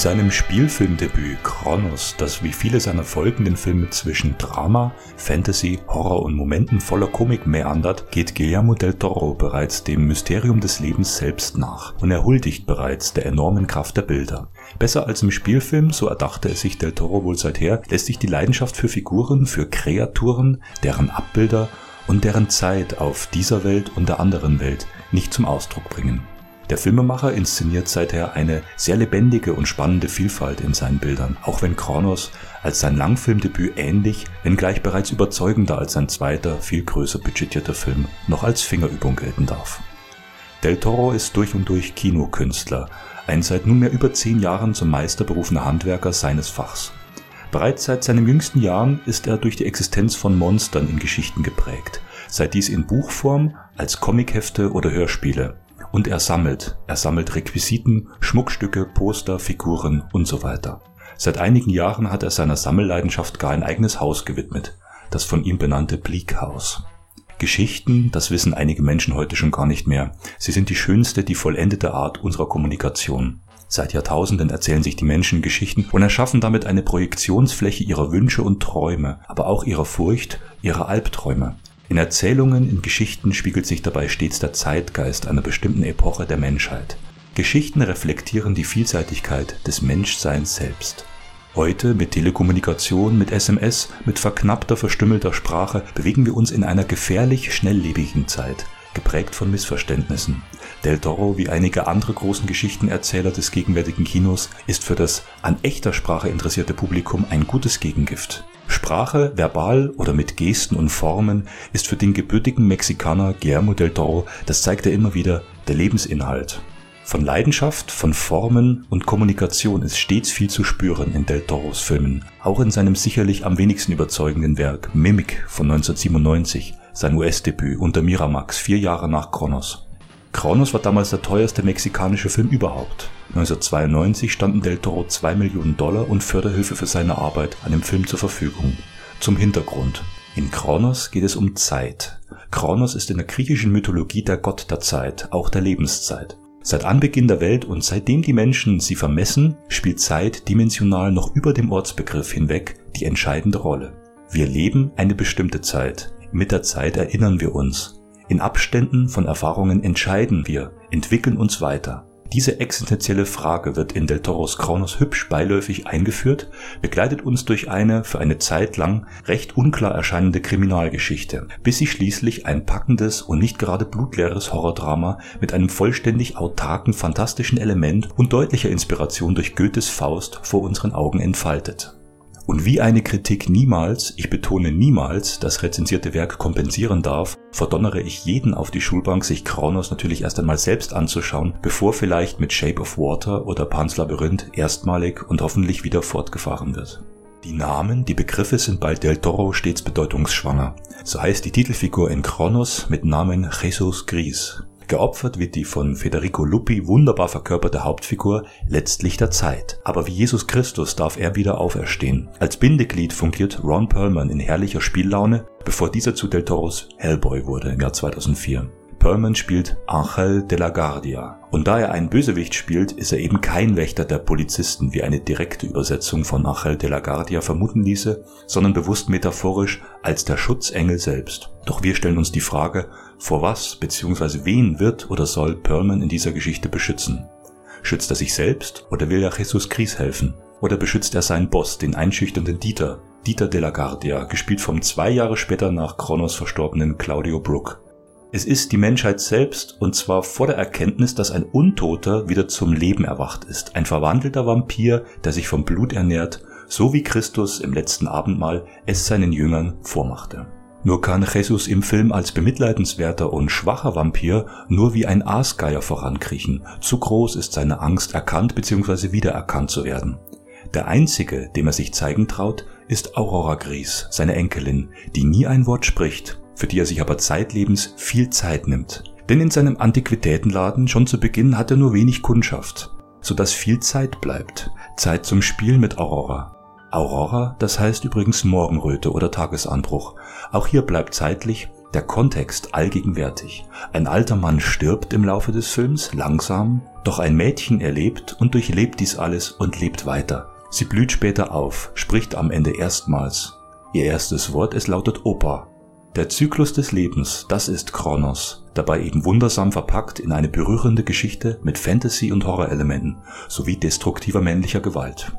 Seinem Spielfilmdebüt Kronos, das wie viele seiner folgenden Filme zwischen Drama, Fantasy, Horror und Momenten voller Komik meandert, geht Guillermo del Toro bereits dem Mysterium des Lebens selbst nach und er huldigt bereits der enormen Kraft der Bilder. Besser als im Spielfilm, so erdachte es sich del Toro wohl seither, lässt sich die Leidenschaft für Figuren, für Kreaturen, deren Abbilder und deren Zeit auf dieser Welt und der anderen Welt nicht zum Ausdruck bringen. Der Filmemacher inszeniert seither eine sehr lebendige und spannende Vielfalt in seinen Bildern, auch wenn Kronos als sein Langfilmdebüt ähnlich, wenngleich bereits überzeugender als sein zweiter, viel größer budgetierter Film noch als Fingerübung gelten darf. Del Toro ist durch und durch Kinokünstler, ein seit nunmehr über zehn Jahren zum Meister berufener Handwerker seines Fachs. Bereits seit seinen jüngsten Jahren ist er durch die Existenz von Monstern in Geschichten geprägt, sei dies in Buchform, als Comichefte oder Hörspiele, und er sammelt. Er sammelt Requisiten, Schmuckstücke, Poster, Figuren und so weiter. Seit einigen Jahren hat er seiner Sammelleidenschaft gar ein eigenes Haus gewidmet, das von ihm benannte Bleak House. Geschichten, das wissen einige Menschen heute schon gar nicht mehr. Sie sind die schönste, die vollendete Art unserer Kommunikation. Seit Jahrtausenden erzählen sich die Menschen Geschichten und erschaffen damit eine Projektionsfläche ihrer Wünsche und Träume, aber auch ihrer Furcht, ihrer Albträume. In Erzählungen, in Geschichten spiegelt sich dabei stets der Zeitgeist einer bestimmten Epoche der Menschheit. Geschichten reflektieren die Vielseitigkeit des Menschseins selbst. Heute mit Telekommunikation, mit SMS, mit verknappter, verstümmelter Sprache bewegen wir uns in einer gefährlich schnelllebigen Zeit, geprägt von Missverständnissen. Del Toro, wie einige andere großen Geschichtenerzähler des gegenwärtigen Kinos, ist für das an echter Sprache interessierte Publikum ein gutes Gegengift. Sprache, verbal oder mit Gesten und Formen, ist für den gebürtigen Mexikaner Guillermo del Toro, das zeigt er immer wieder, der Lebensinhalt. Von Leidenschaft, von Formen und Kommunikation ist stets viel zu spüren in Del Toros Filmen, auch in seinem sicherlich am wenigsten überzeugenden Werk Mimic von 1997, sein US-Debüt unter Miramax vier Jahre nach Kronos. Kronos war damals der teuerste mexikanische Film überhaupt. 1992 standen Del Toro 2 Millionen Dollar und Förderhilfe für seine Arbeit an dem Film zur Verfügung. Zum Hintergrund. In Kronos geht es um Zeit. Kronos ist in der griechischen Mythologie der Gott der Zeit, auch der Lebenszeit. Seit Anbeginn der Welt und seitdem die Menschen sie vermessen, spielt Zeit dimensional noch über dem Ortsbegriff hinweg die entscheidende Rolle. Wir leben eine bestimmte Zeit. Mit der Zeit erinnern wir uns. In Abständen von Erfahrungen entscheiden wir, entwickeln uns weiter. Diese existenzielle Frage wird in Del Toros Kronos hübsch beiläufig eingeführt, begleitet uns durch eine für eine Zeit lang recht unklar erscheinende Kriminalgeschichte, bis sie schließlich ein packendes und nicht gerade blutleeres Horrordrama mit einem vollständig autarken fantastischen Element und deutlicher Inspiration durch Goethes Faust vor unseren Augen entfaltet. Und wie eine Kritik niemals, ich betone niemals, das rezensierte Werk kompensieren darf, verdonnere ich jeden auf die Schulbank, sich Kronos natürlich erst einmal selbst anzuschauen, bevor vielleicht mit Shape of Water oder Pans Labyrinth erstmalig und hoffentlich wieder fortgefahren wird. Die Namen, die Begriffe sind bei Del Toro stets bedeutungsschwanger. So heißt die Titelfigur in Kronos mit Namen Jesus Gris. Geopfert wird die von Federico Luppi wunderbar verkörperte Hauptfigur letztlich der Zeit. Aber wie Jesus Christus darf er wieder auferstehen. Als Bindeglied fungiert Ron Perlman in herrlicher Spiellaune, bevor dieser zu Del Toros Hellboy wurde im Jahr 2004. Perlman spielt Angel de la Guardia. Und da er einen Bösewicht spielt, ist er eben kein Wächter der Polizisten, wie eine direkte Übersetzung von Angel de la Guardia vermuten ließe, sondern bewusst metaphorisch als der Schutzengel selbst. Doch wir stellen uns die Frage, vor was bzw. wen wird oder soll Perlman in dieser Geschichte beschützen? Schützt er sich selbst oder will er Jesus Chris helfen? Oder beschützt er seinen Boss, den einschüchternden Dieter, Dieter de la Guardia, gespielt vom zwei Jahre später nach Kronos verstorbenen Claudio Brook? Es ist die Menschheit selbst, und zwar vor der Erkenntnis, dass ein Untoter wieder zum Leben erwacht ist, ein verwandelter Vampir, der sich vom Blut ernährt, so wie Christus im letzten Abendmahl es seinen Jüngern vormachte. Nur kann Jesus im Film als bemitleidenswerter und schwacher Vampir nur wie ein Aasgeier vorankriechen. Zu groß ist seine Angst, erkannt bzw. wiedererkannt zu werden. Der einzige, dem er sich zeigen traut, ist Aurora Gries, seine Enkelin, die nie ein Wort spricht, für die er sich aber zeitlebens viel Zeit nimmt. Denn in seinem Antiquitätenladen schon zu Beginn hat er nur wenig Kundschaft, sodass viel Zeit bleibt. Zeit zum Spiel mit Aurora. Aurora, das heißt übrigens Morgenröte oder Tagesanbruch. Auch hier bleibt zeitlich der Kontext allgegenwärtig. Ein alter Mann stirbt im Laufe des Films, langsam, doch ein Mädchen erlebt und durchlebt dies alles und lebt weiter. Sie blüht später auf, spricht am Ende erstmals. Ihr erstes Wort, es lautet Opa. Der Zyklus des Lebens, das ist Kronos, dabei eben wundersam verpackt in eine berührende Geschichte mit Fantasy- und Horrorelementen sowie destruktiver männlicher Gewalt.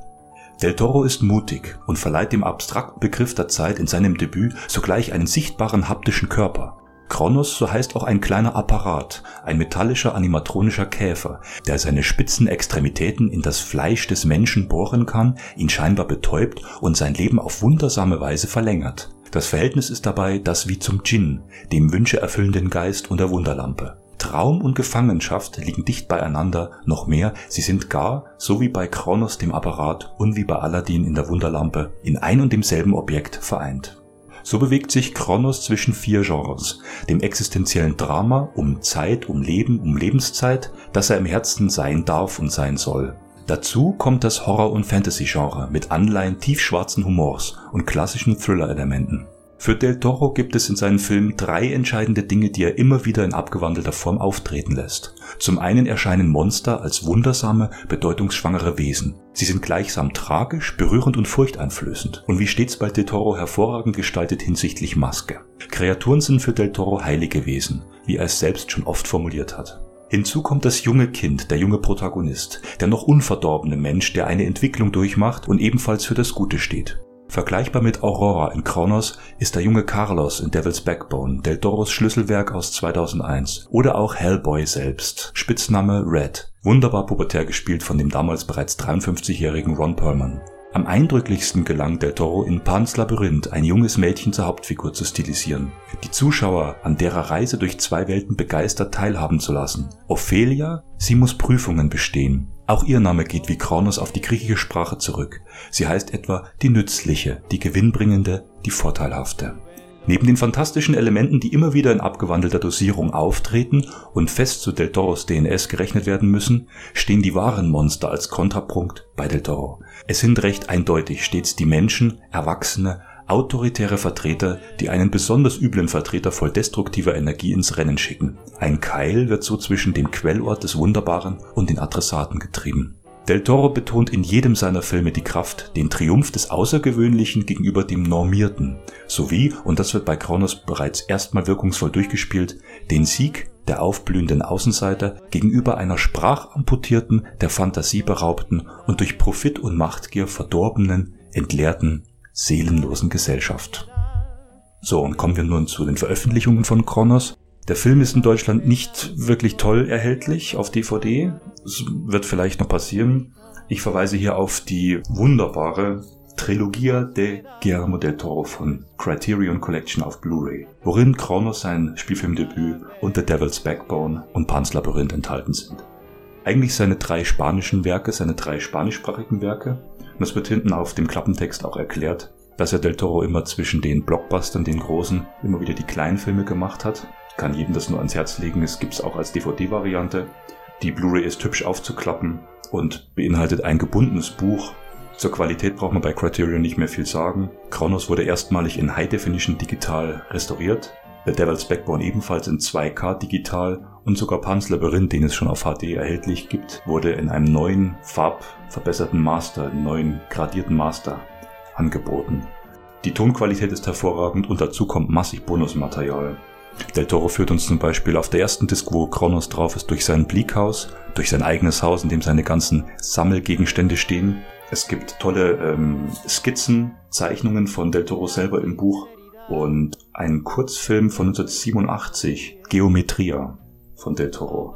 Del Toro ist mutig und verleiht dem abstrakten Begriff der Zeit in seinem Debüt sogleich einen sichtbaren haptischen Körper. Kronos, so heißt auch ein kleiner Apparat, ein metallischer animatronischer Käfer, der seine spitzen Extremitäten in das Fleisch des Menschen bohren kann, ihn scheinbar betäubt und sein Leben auf wundersame Weise verlängert. Das Verhältnis ist dabei das wie zum Djinn, dem Wünsche erfüllenden Geist und der Wunderlampe. Traum und Gefangenschaft liegen dicht beieinander, noch mehr, sie sind gar, so wie bei Kronos dem Apparat und wie bei Aladdin in der Wunderlampe, in ein und demselben Objekt vereint. So bewegt sich Kronos zwischen vier Genres, dem existenziellen Drama um Zeit, um Leben, um Lebenszeit, das er im Herzen sein darf und sein soll. Dazu kommt das Horror- und Fantasy-Genre mit Anleihen tiefschwarzen Humors und klassischen Thriller-Elementen. Für Del Toro gibt es in seinen Filmen drei entscheidende Dinge, die er immer wieder in abgewandelter Form auftreten lässt. Zum einen erscheinen Monster als wundersame, bedeutungsschwangere Wesen. Sie sind gleichsam tragisch, berührend und furchteinflößend und wie stets bei Del Toro hervorragend gestaltet hinsichtlich Maske. Kreaturen sind für Del Toro heilige Wesen, wie er es selbst schon oft formuliert hat. Hinzu kommt das junge Kind, der junge Protagonist, der noch unverdorbene Mensch, der eine Entwicklung durchmacht und ebenfalls für das Gute steht. Vergleichbar mit Aurora in Kronos ist der junge Carlos in Devil's Backbone, Del Toros Schlüsselwerk aus 2001 oder auch Hellboy selbst, Spitzname Red, wunderbar pubertär gespielt von dem damals bereits 53-jährigen Ron Perlman. Am eindrücklichsten gelang Del Toro in Pans Labyrinth ein junges Mädchen zur Hauptfigur zu stilisieren, die Zuschauer an derer Reise durch zwei Welten begeistert teilhaben zu lassen. Ophelia, sie muss Prüfungen bestehen, auch ihr Name geht wie Kronos auf die griechische Sprache zurück. Sie heißt etwa die nützliche, die gewinnbringende, die vorteilhafte. Neben den fantastischen Elementen, die immer wieder in abgewandelter Dosierung auftreten und fest zu Del Toros DNS gerechnet werden müssen, stehen die wahren Monster als Kontrapunkt bei Del Toro. Es sind recht eindeutig stets die Menschen, Erwachsene, autoritäre Vertreter, die einen besonders üblen Vertreter voll destruktiver Energie ins Rennen schicken. Ein Keil wird so zwischen dem Quellort des Wunderbaren und den Adressaten getrieben. Del Toro betont in jedem seiner Filme die Kraft, den Triumph des Außergewöhnlichen gegenüber dem Normierten, sowie, und das wird bei Kronos bereits erstmal wirkungsvoll durchgespielt, den Sieg der aufblühenden Außenseiter gegenüber einer sprachamputierten, der Fantasie beraubten und durch Profit und Machtgier verdorbenen, entleerten seelenlosen Gesellschaft. So, und kommen wir nun zu den Veröffentlichungen von Kronos. Der Film ist in Deutschland nicht wirklich toll erhältlich auf DVD. Es wird vielleicht noch passieren. Ich verweise hier auf die wunderbare Trilogia de Guillermo del Toro von Criterion Collection auf Blu-ray, worin Kronos sein Spielfilmdebüt und The Devil's Backbone und Pan's Labyrinth enthalten sind. Eigentlich seine drei spanischen Werke, seine drei spanischsprachigen Werke, und es wird hinten auf dem Klappentext auch erklärt, dass er Del Toro immer zwischen den Blockbustern, den großen, immer wieder die kleinen Filme gemacht hat. Kann jedem das nur ans Herz legen. Es gibt es auch als DVD-Variante. Die Blu-ray ist hübsch aufzuklappen und beinhaltet ein gebundenes Buch. Zur Qualität braucht man bei Criterion nicht mehr viel sagen. Kronos wurde erstmalig in High Definition digital restauriert. The Devil's Backbone ebenfalls in 2K digital und sogar Pan's Labyrinth, den es schon auf HD erhältlich gibt, wurde in einem neuen farbverbesserten Master, neuen gradierten Master angeboten. Die Tonqualität ist hervorragend und dazu kommt massig Bonusmaterial. Del Toro führt uns zum Beispiel auf der ersten Disc, wo Kronos drauf ist, durch sein Bleakhaus, durch sein eigenes Haus, in dem seine ganzen Sammelgegenstände stehen. Es gibt tolle ähm, Skizzen, Zeichnungen von Del Toro selber im Buch und einen Kurzfilm von 1987, Geometria von Del Toro.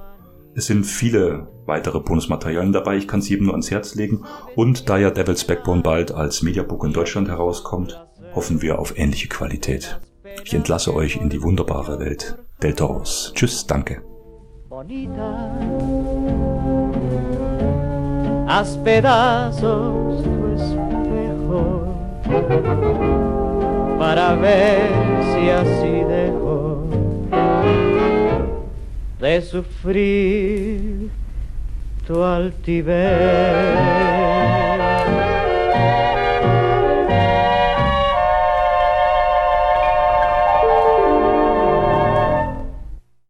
Es sind viele weitere Bonusmaterialien dabei, ich kann es jedem nur ans Herz legen. Und da ja Devil's Backbone bald als Mediabook in Deutschland herauskommt, hoffen wir auf ähnliche Qualität. Ich entlasse euch in die wunderbare Welt Del Toros. Tschüss, danke. Bonita. Haz pedazos tu espejo para ver si así dejo de sufrir tu altivez.